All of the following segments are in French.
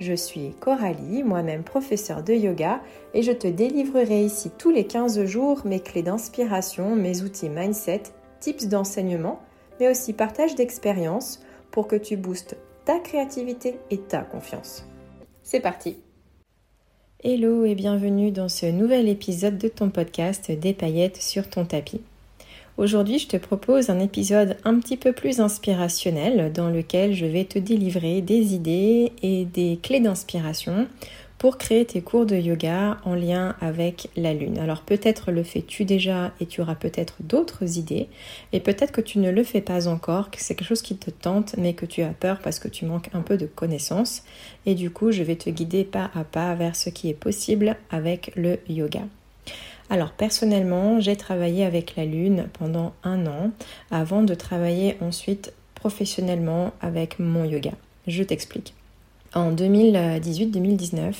Je suis Coralie, moi-même professeure de yoga, et je te délivrerai ici tous les 15 jours mes clés d'inspiration, mes outils mindset, tips d'enseignement, mais aussi partage d'expériences pour que tu boostes ta créativité et ta confiance. C'est parti Hello et bienvenue dans ce nouvel épisode de ton podcast Des paillettes sur ton tapis. Aujourd'hui, je te propose un épisode un petit peu plus inspirationnel dans lequel je vais te délivrer des idées et des clés d'inspiration pour créer tes cours de yoga en lien avec la lune. Alors peut-être le fais-tu déjà et tu auras peut-être d'autres idées et peut-être que tu ne le fais pas encore, que c'est quelque chose qui te tente mais que tu as peur parce que tu manques un peu de connaissances et du coup je vais te guider pas à pas vers ce qui est possible avec le yoga. Alors personnellement, j'ai travaillé avec la Lune pendant un an avant de travailler ensuite professionnellement avec mon yoga. Je t'explique. En 2018-2019,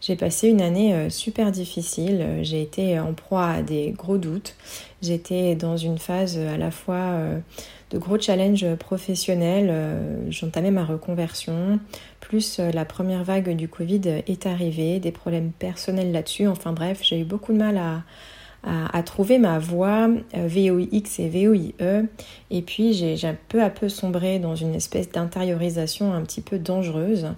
j'ai passé une année euh, super difficile. J'ai été en proie à des gros doutes. J'étais dans une phase à la fois euh, de gros challenges professionnels. Euh, j'entamais ma reconversion. Plus la première vague du Covid est arrivée, des problèmes personnels là-dessus. Enfin bref, j'ai eu beaucoup de mal à, à, trouver ma voie euh, VOIX et VOIE. Et puis j'ai peu à peu sombré dans une espèce d'intériorisation un petit peu dangereuse.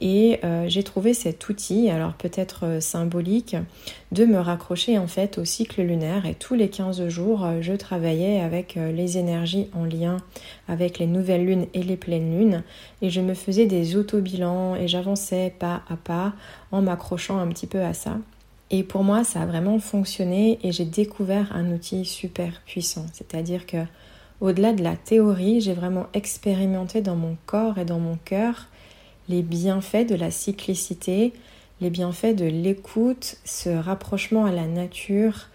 Et euh, j'ai trouvé cet outil, alors peut-être euh, symbolique, de me raccrocher en fait au cycle lunaire. Et tous les 15 jours, je travaillais avec les énergies en lien avec les nouvelles lunes et les pleines lunes. Et je me faisais des auto-bilans et j'avançais pas à pas en m'accrochant un petit peu à ça. Et pour moi, ça a vraiment fonctionné et j'ai découvert un outil super puissant. C'est-à-dire que au-delà de la théorie, j'ai vraiment expérimenté dans mon corps et dans mon cœur les bienfaits de la cyclicité, les bienfaits de l'écoute, ce rapprochement à la nature,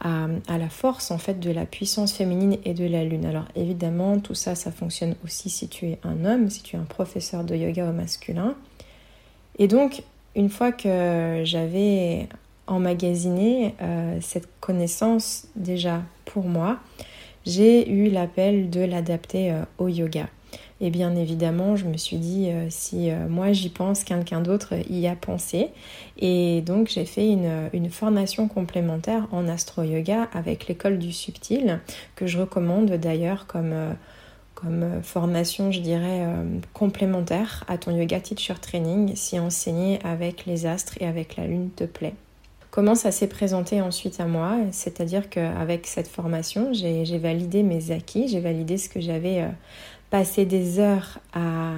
à, à, la force en fait de la puissance féminine et de la lune. Alors évidemment, tout ça, ça fonctionne aussi si tu es un homme, si tu es un professeur de yoga au masculin. Et donc, une fois que j'avais emmagasiner euh, cette connaissance déjà pour moi, j'ai eu l'appel de l'adapter euh, au yoga. Et bien évidemment, je me suis dit, euh, si moi j'y pense, quelqu'un d'autre y a pensé. Et donc j'ai fait une, formation complémentaire en astro-yoga avec l'école du subtil, que je recommande d'ailleurs comme formation, je dirais, complémentaire à ton yoga teacher training, si enseigner avec les astres et avec la lune te plaît. Comment ça s'est présenté ensuite à moi. C'est-à-dire qu'avec cette formation, j'ai validé mes acquis, j'ai validé ce que j'avais euh, passé des heures à,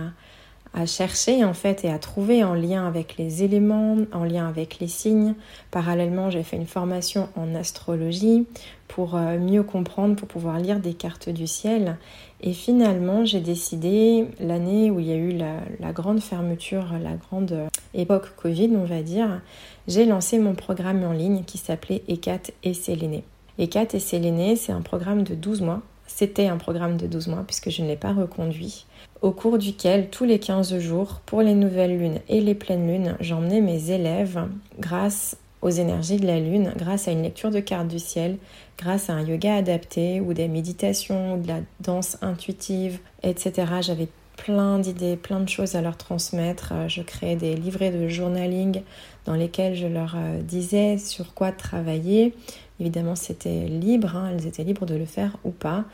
à chercher en fait et à trouver en lien avec les éléments, en lien avec les signes. Parallèlement, j'ai fait une formation en astrologie pour euh, mieux comprendre, pour pouvoir lire des cartes du ciel. Et finalement, j'ai décidé, l'année où il y a eu la, grande fermeture, la grande euh, époque Covid, on va dire, j'ai lancé mon programme en ligne qui s'appelait ECAT et Séléné. ECAT et Séléné, c'est un programme de 12 mois. C'était un programme de 12 mois puisque je ne l'ai pas reconduit au cours duquel, tous les 15 jours, pour les nouvelles lunes et les pleines lunes, j'emmenais mes élèves grâce aux énergies de la lune, grâce à une lecture de cartes du ciel, grâce à un yoga adapté ou des méditations, de la danse intuitive, etc. J'avais plein d'idées, plein de choses à leur transmettre. Euh, je créais des livrets de journaling dans lesquels je leur euh, disais sur quoi travailler. Évidemment, c'était libre, hein, elles étaient libres de le faire ou pas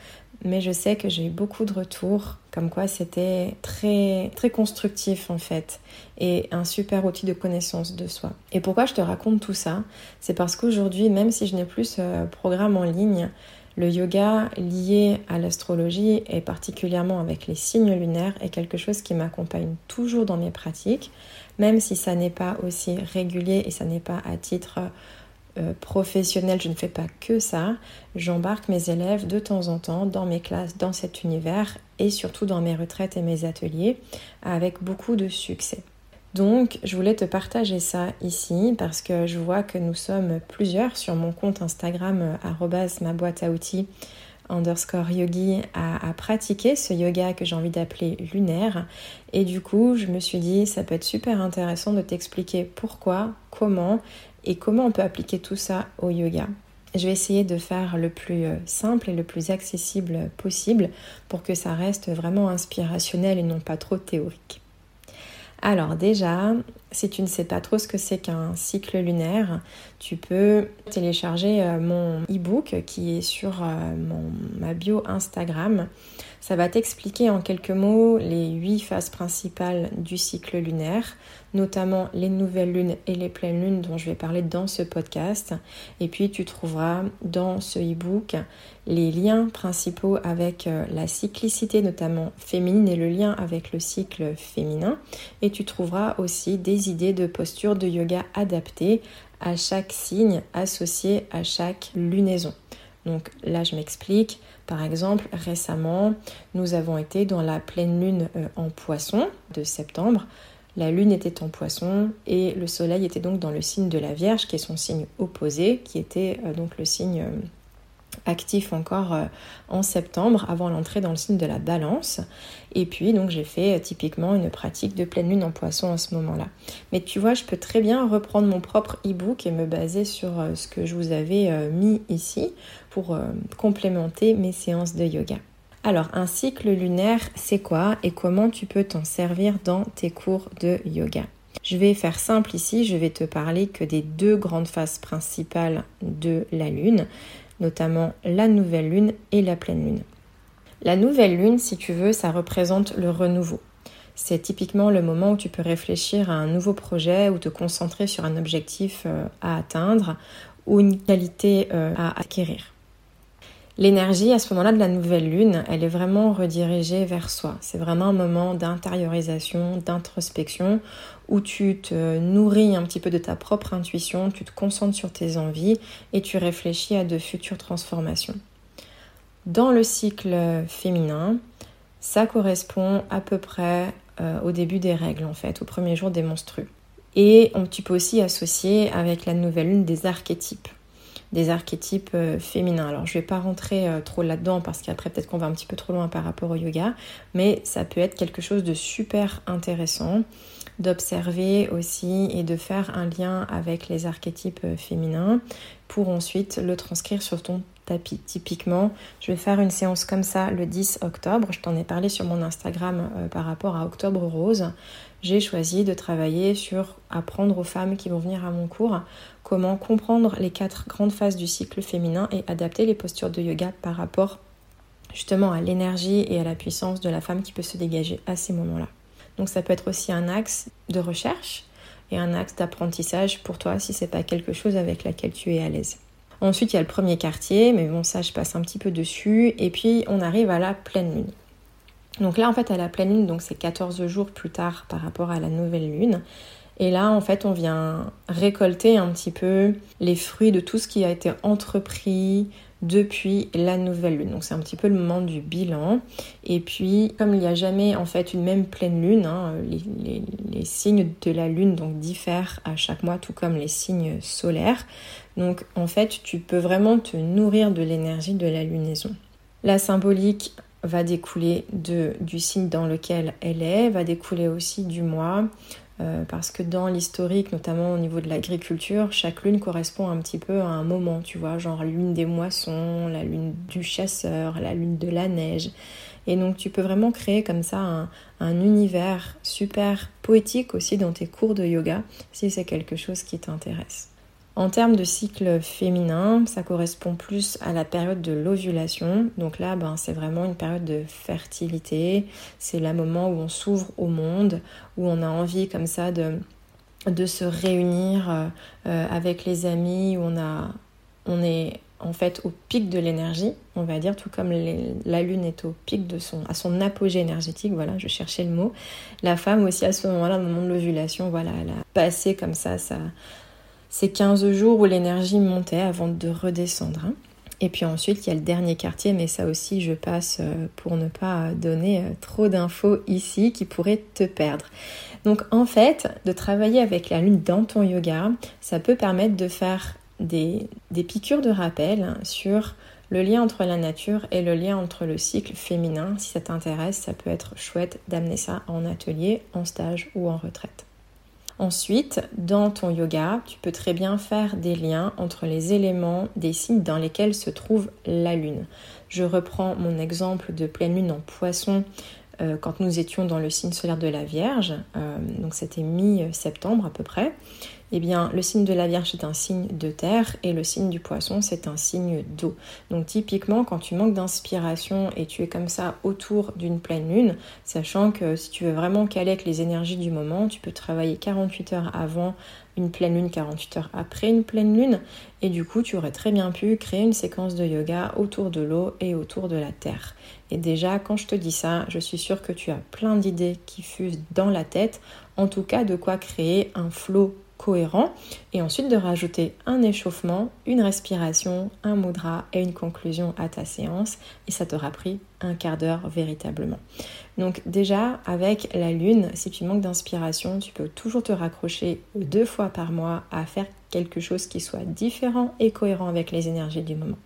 mais je sais que j'ai eu beaucoup de retours comme quoi c'était très très constructif en fait et un super outil de connaissance de soi. Et pourquoi je te raconte tout ça? C'est parce qu'aujourd'hui, même si je n'ai plus ce programme en ligne, le yoga lié à l'astrologie et particulièrement avec les signes lunaires est quelque chose qui m'accompagne toujours dans mes pratiques, même si ça n'est pas aussi régulier et ça n'est pas à titre euh, professionnelle, je ne fais pas que ça. J'embarque mes élèves de temps en temps dans mes classes, dans cet univers et surtout dans mes retraites et mes ateliers avec beaucoup de succès. Donc, je voulais te partager ça ici parce que je vois que nous sommes plusieurs sur mon compte Instagram, ma boîte à outils underscore yogi à, pratiquer ce yoga que j'ai envie d'appeler lunaire. Et du coup, je me suis dit, ça peut être super intéressant de t'expliquer pourquoi, comment et comment on peut appliquer tout ça au yoga? Je vais essayer de faire le plus euh, simple et le plus accessible possible pour que ça reste vraiment inspirationnel et non pas trop théorique. Alors déjà, si tu ne sais pas trop ce que c'est qu'un cycle lunaire, tu peux télécharger euh, mon e-book qui est sur euh, ma bio Instagram. Ça va t'expliquer en quelques mots les huit phases principales du cycle lunaire, notamment les nouvelles lunes et les pleines lunes dont je vais parler dans ce podcast. Et puis tu trouveras dans ce e-book les liens principaux avec euh, la cyclicité notamment féminine et le lien avec le cycle féminin. Et tu trouveras aussi des idées de posture de yoga adaptées à chaque signe associé à chaque lunaison. Donc là, je m'explique. Par exemple, récemment, nous avons été dans la pleine lune euh, en poisson de septembre. La lune était en poisson et le soleil était donc dans le signe de la Vierge, qui est son signe opposé, qui était euh, donc le signe euh, actif encore euh, en septembre avant l'entrée dans le signe de la balance. Et puis donc j'ai fait euh, typiquement une pratique de pleine lune en poisson à ce moment-là. Mais tu vois, je peux très bien reprendre mon propre e-book et me baser sur euh, ce que je vous avais mis ici pour complémenter mes séances de yoga. Alors, un cycle lunaire, c'est quoi et comment tu peux t'en servir dans tes cours de yoga? Je vais faire simple ici, je vais te parler que des deux grandes phases principales de la Lune notamment la nouvelle lune et la pleine lune. La nouvelle lune, si tu veux, ça représente le renouveau. C'est typiquement le moment où tu peux réfléchir à un nouveau projet ou te concentrer sur un objectif euh, à atteindre ou une qualité euh, à acquérir. L'énergie à ce moment-là de la nouvelle lune, elle est vraiment redirigée vers soi. C'est vraiment un moment d'intériorisation, d'introspection, où tu te nourris un petit peu de ta propre intuition, tu te concentres sur tes envies et tu réfléchis à de futures transformations. Dans le cycle féminin, ça correspond à peu près euh, au début des règles en fait, au premier jour des menstrues. Et tu peux aussi associer avec la nouvelle lune des archétypes des archétypes euh, féminins. Alors je vais pas rentrer euh, trop là-dedans parce qu'après peut-être qu'on va un petit peu trop loin par rapport au yoga, mais ça peut être quelque chose de super intéressant d'observer aussi et de faire un lien avec les archétypes euh, féminins pour ensuite le transcrire sur ton tapis. Typiquement, je vais faire une séance comme ça le 10 octobre. Je t'en ai parlé sur mon Instagram par rapport à Octobre Rose. J'ai choisi de travailler sur apprendre aux femmes qui vont venir à mon cours comment comprendre les quatre grandes phases du cycle féminin et adapter les postures de yoga par rapport justement à l'énergie et à la puissance de la femme qui peut se dégager à ces moments-là. Donc ça peut être aussi un axe de recherche et un axe d'apprentissage pour toi si c'est pas quelque chose avec laquelle tu es à l'aise. Ensuite, il y a le premier quartier, mais bon, ça, je passe un petit peu dessus. Et puis, on arrive à la pleine lune. Donc là, en fait, à la pleine lune, donc c'est 14 jours plus tard par rapport à la nouvelle lune. Et là, en fait, on vient récolter un petit peu les fruits de tout ce qui a été entrepris depuis la nouvelle lune. Donc c'est un petit peu le moment du bilan. Et puis, comme il n'y a jamais en fait une même pleine lune, hein, les, signes de la lune donc diffèrent à chaque mois, tout comme les signes solaires. Donc en fait, tu peux vraiment te nourrir de l'énergie de la lunaison. La symbolique va découler de, du signe dans lequel elle est, va découler aussi du mois, euh, parce que dans l'historique, notamment au niveau de l'agriculture, chaque lune correspond un petit peu à un moment, tu vois, genre lune des moissons, la lune du chasseur, la lune de la neige. Et donc tu peux vraiment créer comme ça un univers super poétique aussi dans tes cours de yoga, si c'est quelque chose qui t'intéresse. En termes de cycle féminin, ça correspond plus à la période de l'ovulation. Donc là, ben, c'est vraiment une période de fertilité. C'est le moment où on s'ouvre au monde, où on a envie comme ça de, se réunir euh, avec les amis, où on, a, on est en fait au pic de l'énergie, on va dire, tout comme la lune est au pic de son, à son apogée énergétique, voilà, je cherchais le mot. La femme aussi à ce moment-là, au moment de l'ovulation, voilà, elle a passé comme ça ça ces 15 jours où l'énergie montait avant de redescendre. Hein. Et puis ensuite, il y a le dernier quartier, mais ça aussi, je passe pour ne pas donner trop d'infos ici qui pourraient te perdre. Donc en fait, de travailler avec la lune dans ton yoga, ça peut permettre de faire des, des piqûres de rappel sur le lien entre la nature et le lien entre le cycle féminin. Si ça t'intéresse, ça peut être chouette d'amener ça en atelier, en stage ou en retraite. Ensuite, dans ton yoga, tu peux très bien faire des liens entre les éléments des signes dans lesquels se trouve la lune. Je reprends mon exemple de pleine lune en poisson euh, quand nous étions dans le signe solaire de la Vierge, euh, donc c'était mi-septembre à peu près, eh bien le signe de la Vierge est un signe de terre et le signe du poisson c'est un signe d'eau. Donc typiquement quand tu manques d'inspiration et tu es comme ça autour d'une pleine lune, sachant que si tu veux vraiment caler avec les énergies du moment, tu peux travailler 48 heures avant une pleine lune 48 heures après une pleine lune et du coup tu aurais très bien pu créer une séquence de yoga autour de l'eau et autour de la terre. Et déjà quand je te dis ça, je suis sûre que tu as plein d'idées qui fusent dans la tête, en tout cas de quoi créer un flot cohérent et ensuite de rajouter un échauffement, une respiration, un mudra et une conclusion à ta séance et ça t'aura pris un quart d'heure véritablement. Donc déjà avec la lune, si tu manques d'inspiration, tu peux toujours te raccrocher deux fois par mois à faire quelque chose qui soit différent et cohérent avec les énergies du moment.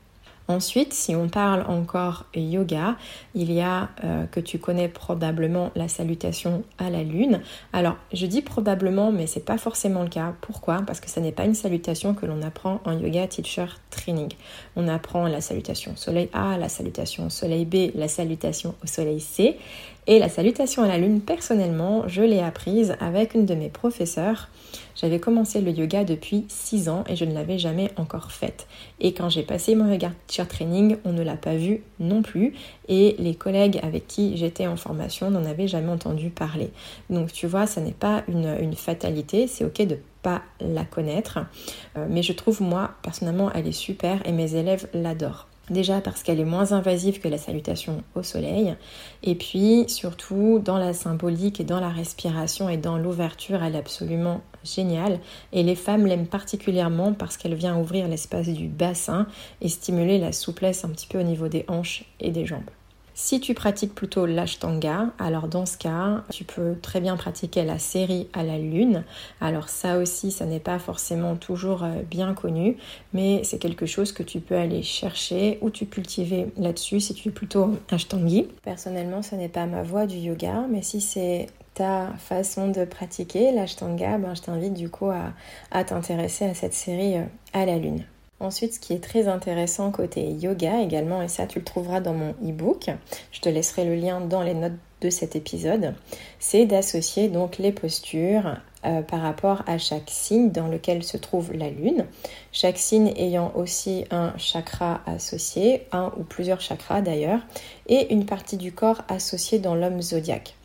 Ensuite, si on parle encore yoga, il y a euh, que tu connais probablement la salutation à la lune. Alors, je dis probablement, mais c'est pas forcément le cas. Pourquoi? Parce que ce n'est pas une salutation que l'on apprend en yoga teacher training. On apprend la salutation soleil A, la salutation soleil B, la salutation au soleil C. Et la salutation à la lune, personnellement, je l'ai apprise avec une de mes professeurs. J'avais commencé le yoga depuis 6 ans et je ne l'avais jamais encore faite. Et quand j'ai passé mon yoga teacher training, on ne l'a pas vu non plus. Et les collègues avec qui j'étais en formation n'en avaient jamais entendu parler. Donc tu vois, ça n'est pas une, une fatalité, c'est ok de pas la connaître. Euh, mais je trouve moi, personnellement, elle est super et mes élèves l'adorent. Déjà parce qu'elle est moins invasive que la salutation au soleil. Et puis surtout dans la symbolique et dans la respiration et dans l'ouverture, elle est absolument géniale. Et les femmes l'aiment particulièrement parce qu'elle vient ouvrir l'espace du bassin et stimuler la souplesse un petit peu au niveau des hanches et des jambes. Si tu pratiques plutôt l'ashtanga, alors dans ce cas, tu peux très bien pratiquer la série à la lune. Alors ça aussi, ça n'est pas forcément toujours euh, bien connu, mais c'est quelque chose que tu peux aller chercher ou tu cultiver là-dessus si tu es plutôt ashtangi. Personnellement, ce n'est pas ma voie du yoga, mais si c'est ta façon de pratiquer l'ashtanga, ben, je t'invite du coup à, t'intéresser à cette série euh, à la lune. Ensuite, ce qui est très intéressant côté yoga également, et ça tu le trouveras dans mon e-book, je te laisserai le lien dans les notes de cet épisode, c'est d'associer donc les postures euh, par rapport à chaque signe dans lequel se trouve la lune, chaque signe ayant aussi un chakra associé, un ou plusieurs chakras d'ailleurs, et une partie du corps associée dans l'homme zodiaque.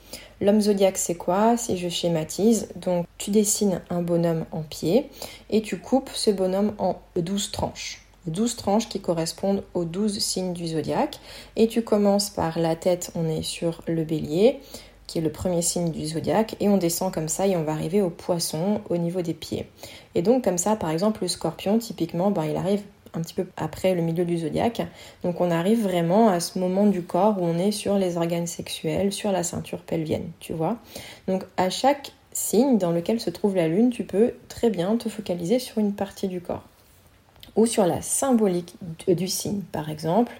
L'homme zodiaque, c'est quoi? Si je schématise, donc tu dessines un bonhomme en pied et tu coupes ce bonhomme en 12 tranches. 12 tranches qui correspondent aux 12 signes du zodiaque. Et tu commences par la tête, on est sur le bélier, qui est le premier signe du zodiaque, et on descend comme ça et on va arriver au poisson au niveau des pieds. Et donc comme ça, par exemple, le scorpion, typiquement, ben, il arrive un petit peu après le milieu du zodiaque. Donc on arrive vraiment à ce moment du corps où on est sur les organes sexuels, sur la ceinture pelvienne, tu vois. Donc à chaque signe dans lequel se trouve la lune, tu peux très bien te focaliser sur une partie du corps ou sur la symbolique du signe. Par exemple,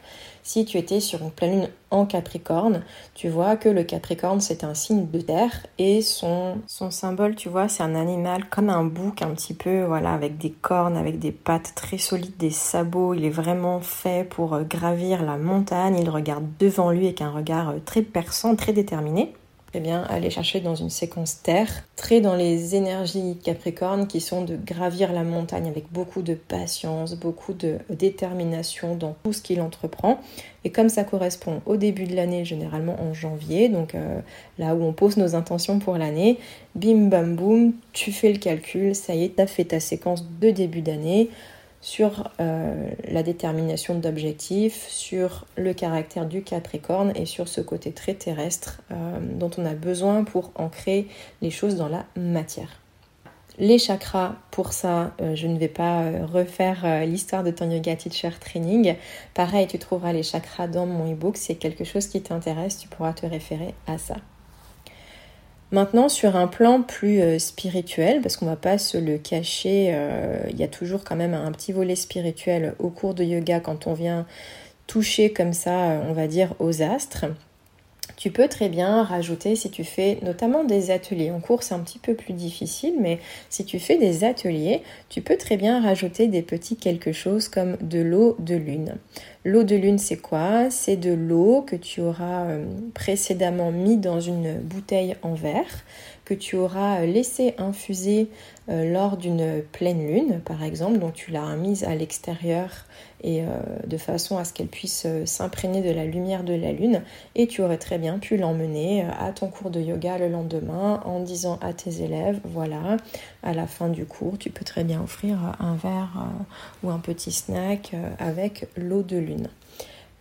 si tu étais sur une pleine lune en Capricorne, tu vois que le Capricorne c'est un signe de terre et son, son symbole, tu vois, c'est un animal comme un bouc un petit peu, voilà, avec des cornes, avec des pattes très solides, des sabots. Il est vraiment fait pour euh, gravir la montagne. Il regarde devant lui avec un regard euh, très perçant, très déterminé eh bien, aller chercher dans une séquence terre, très dans les énergies Capricorne qui sont de gravir la montagne avec beaucoup de patience, beaucoup de détermination dans tout ce qu'il entreprend. Et comme ça correspond au début de l'année, généralement en janvier, donc euh, là où on pose nos intentions pour l'année, bim bam boum, tu fais le calcul, ça y est, tu as fait ta séquence de début d'année sur euh, la détermination d'objectifs, sur le caractère du Capricorne et sur ce côté très terrestre euh, dont on a besoin pour ancrer les choses dans la matière. Les chakras, pour ça, euh, je ne vais pas refaire l'histoire de ton yoga teacher training. Pareil, tu trouveras les chakras dans mon ebook. Si c'est quelque chose qui t'intéresse, tu pourras te référer à ça. Maintenant, sur un plan plus spirituel, parce qu'on ne va pas se le cacher, il y a toujours quand même un petit volet spirituel au cours de yoga quand on vient toucher comme ça, on va dire, aux astres. Tu peux très bien rajouter si tu fais notamment des ateliers. En cours, c'est un petit peu plus difficile, mais si tu fais des ateliers, tu peux très bien rajouter des petits quelque chose comme de l'eau de lune. L'eau de lune, c'est quoi? C'est de l'eau que tu auras euh, précédemment mis dans une bouteille en verre, que tu auras laissé infuser euh, lors d'une pleine lune, par exemple. Donc tu l'as mise à l'extérieur et euh, de façon à ce qu'elle puisse euh, s'imprégner de la lumière de la lune. Et tu aurais très bien pu l'emmener à ton cours de yoga le lendemain en disant à tes élèves, voilà, à la fin du cours, tu peux très bien offrir un verre ou un petit snack avec l'eau de lune.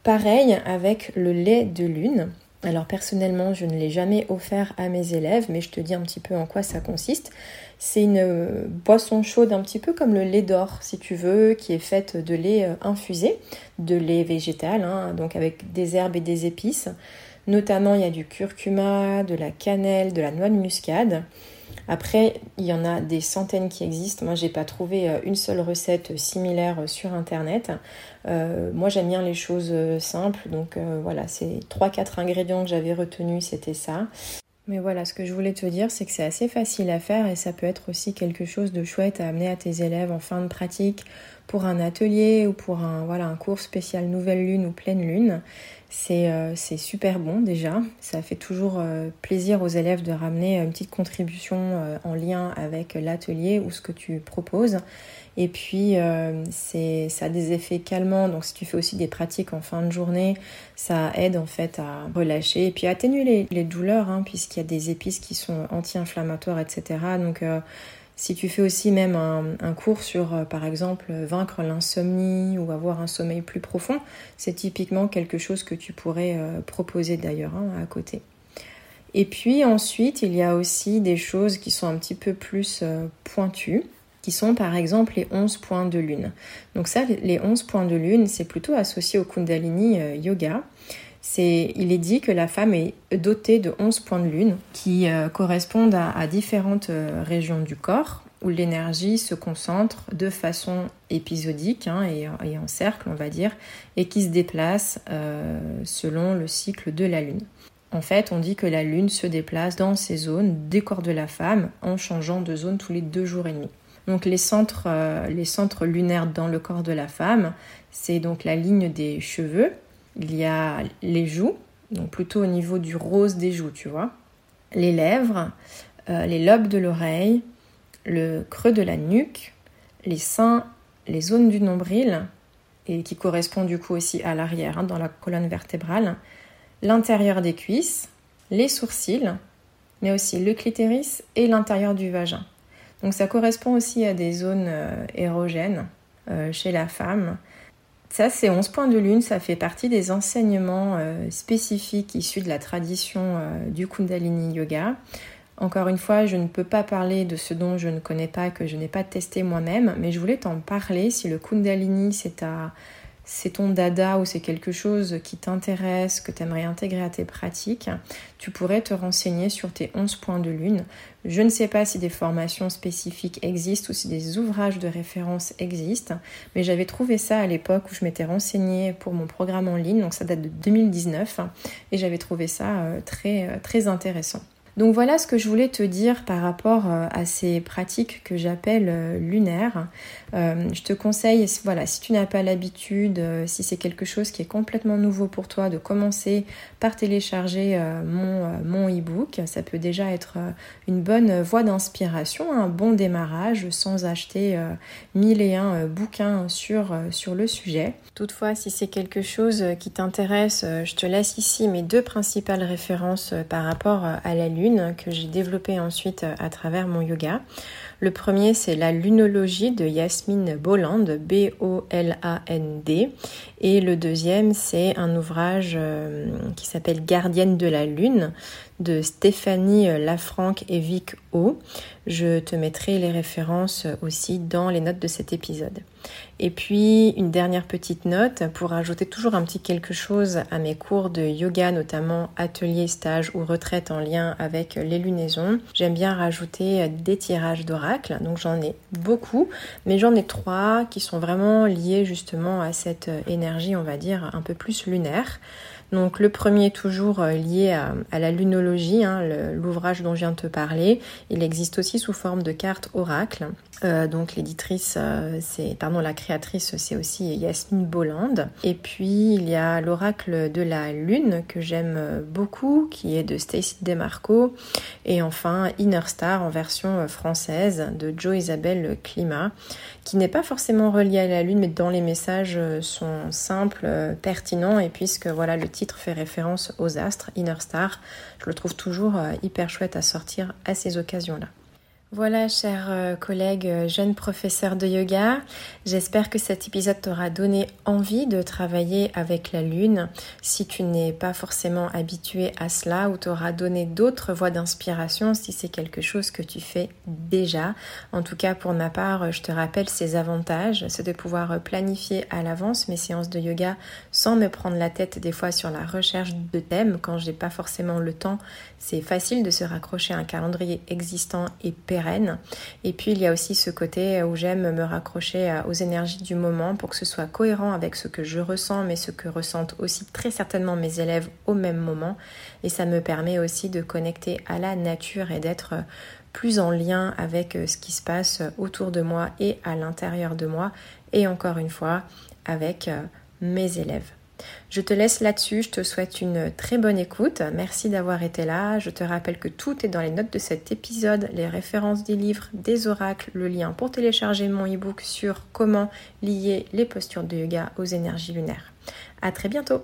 Pareil avec le lait de lune. Alors personnellement, je ne l'ai jamais offert à mes élèves, mais je te dis un petit peu en quoi ça consiste. C'est une euh, boisson chaude un petit peu comme le lait d'or, si tu veux, qui est faite de lait euh, infusé, de lait végétal, hein, donc avec des herbes et des épices. Notamment, il y a du curcuma, de la cannelle, de la noix de muscade. Après, il y en a des centaines qui existent. Moi, j'ai pas trouvé euh, une seule recette similaire sur internet. Euh, moi, j'aime bien les choses euh, simples, donc voilà, c'est 3-4 ingrédients que j'avais retenus, c'était ça. Mais voilà, ce que je voulais te dire, c'est que c'est assez facile à faire et ça peut être aussi quelque chose de chouette à amener à tes élèves en fin de pratique pour un atelier ou pour un, voilà, un cours spécial nouvelle lune ou pleine lune. Euh, c'est super bon déjà. Ça fait toujours euh, plaisir aux élèves de ramener une petite contribution euh, en lien avec l'atelier ou ce que tu proposes. Et puis, ça a des effets calmants. Donc, si tu fais aussi des pratiques en fin de journée, ça aide en fait à relâcher et puis à atténuer les, douleurs, hein, puisqu'il y a des épices qui sont anti-inflammatoires, etc. Donc, si tu fais aussi même un, cours sur, euh, par exemple, vaincre l'insomnie ou avoir un sommeil plus profond, c'est typiquement quelque chose que tu pourrais euh, proposer d'ailleurs hein, à côté. Et puis ensuite, il y a aussi des choses qui sont un petit peu plus euh, pointues, qui sont par exemple les 11 points de lune. Donc ça, les 11 points de lune, c'est plutôt associé au Kundalini Yoga il est dit que la femme est dotée de 11 points de lune qui euh, correspondent à, différentes euh, régions du corps où l'énergie se concentre de façon épisodique hein, et, en cercle, on va dire, et qui se déplace euh, selon le cycle de la lune. En fait, on dit que la lune se déplace dans ces zones des corps de la femme en changeant de zone tous les deux jours et demi. Donc les centres, les centres lunaires dans le corps de la femme, c'est donc la ligne des cheveux, il y a les joues, donc plutôt au niveau du rose des joues, tu vois, les lèvres, euh, les lobes de l'oreille, le creux de la nuque, les seins, les zones du nombril, et qui correspond du coup aussi à l'arrière, hein, dans la colonne vertébrale, l'intérieur des cuisses, les sourcils, mais aussi le clitoris et l'intérieur du vagin. Donc ça correspond aussi à des zones euh, érogènes euh, chez la femme. Ça, c'est 11 points de lune, ça fait partie des enseignements euh, spécifiques issus de la tradition du Kundalini Yoga. Encore une fois, je ne peux pas parler de ce dont je ne connais pas, que je n'ai pas testé moi-même, mais je voulais t'en parler. Si le Kundalini c'est ta c'est ton dada ou c'est quelque chose qui t'intéresse, que tu aimerais intégrer à tes pratiques, tu pourrais te renseigner sur tes 11 points de lune. Je ne sais pas si des formations spécifiques existent ou si des ouvrages de référence existent, mais j'avais trouvé ça à l'époque où je m'étais renseignée pour mon programme en ligne, donc ça date de 2019, et j'avais trouvé ça euh, très, euh, très intéressant. Donc voilà ce que je voulais te dire par rapport euh, à ces pratiques que j'appelle euh, lunaires. Euh, je te conseille, voilà, si tu n'as pas l'habitude, si c'est quelque chose qui est complètement nouveau pour toi, de commencer par télécharger mon, e-book. Ça peut déjà être une bonne voie d'inspiration, un bon démarrage sans acheter mille et un bouquins sur le sujet. Toutefois, si c'est quelque chose qui t'intéresse, je te laisse ici mes deux principales références par rapport à la lune que j'ai développé ensuite euh, à travers mon yoga. Le premier, c'est la lunologie de Yasmine Boland, B-O-L-A-N-D. Et le deuxième, c'est un ouvrage euh, qui s'appelle Gardienne de la Lune de Stéphanie Lafranc et Vic O. Je te mettrai les références aussi dans les notes de cet épisode. Et puis une dernière petite note pour ajouter toujours un petit quelque chose à mes cours de yoga, notamment ateliers, stages ou retraites en lien avec les lunaisons. J'aime bien rajouter des tirages d'oracle. Donc j'en ai beaucoup, mais j'en ai trois qui sont vraiment liés justement à cette énergie, on va dire, un peu plus lunaire. Donc le premier toujours euh, lié à, la lunologie, hein, l'ouvrage dont je viens de te parler. Il existe aussi sous forme de carte oracle. Euh, donc l'éditrice, euh, c'est pardon la créatrice, c'est aussi Yasmine Bolland. Et puis il y a l'oracle de la lune que j'aime beaucoup, qui est de Stacy Demarco. Et enfin Inner Star en version française de Joe Isabelle Climat, qui n'est pas forcément relié à la lune, mais dont les messages sont simples, pertinents. Et puisque voilà le titre fait référence aux astres, Inner Star. Je le trouve toujours euh, hyper chouette à sortir à ces occasions-là. Voilà, chers euh, collègues euh, jeunes professeurs de yoga, j'espère que cet épisode t'aura donné envie de travailler avec la lune si tu n'es pas forcément habitué à cela ou t'aura donné d'autres voies d'inspiration si c'est quelque chose que tu fais déjà. En tout cas, pour ma part, je te rappelle ces avantages, c'est de pouvoir planifier à l'avance mes séances de yoga sans me prendre la tête des fois sur la recherche de thèmes quand j'ai pas forcément le temps. C'est facile de se raccrocher à un calendrier existant et et puis il y a aussi ce côté où j'aime me raccrocher aux énergies du moment pour que ce soit cohérent avec ce que je ressens, mais ce que ressentent aussi très certainement mes élèves au même moment. Et ça me permet aussi de connecter à la nature et d'être plus en lien avec ce qui se passe autour de moi et à l'intérieur de moi. Et encore une fois, avec mes élèves. Je te laisse là-dessus, je te souhaite une très bonne écoute. Merci d'avoir été là. Je te rappelle que tout est dans les notes de cet épisode, les références des livres, des oracles, le lien pour télécharger mon e-book sur comment lier les postures de yoga aux énergies lunaires. À très bientôt.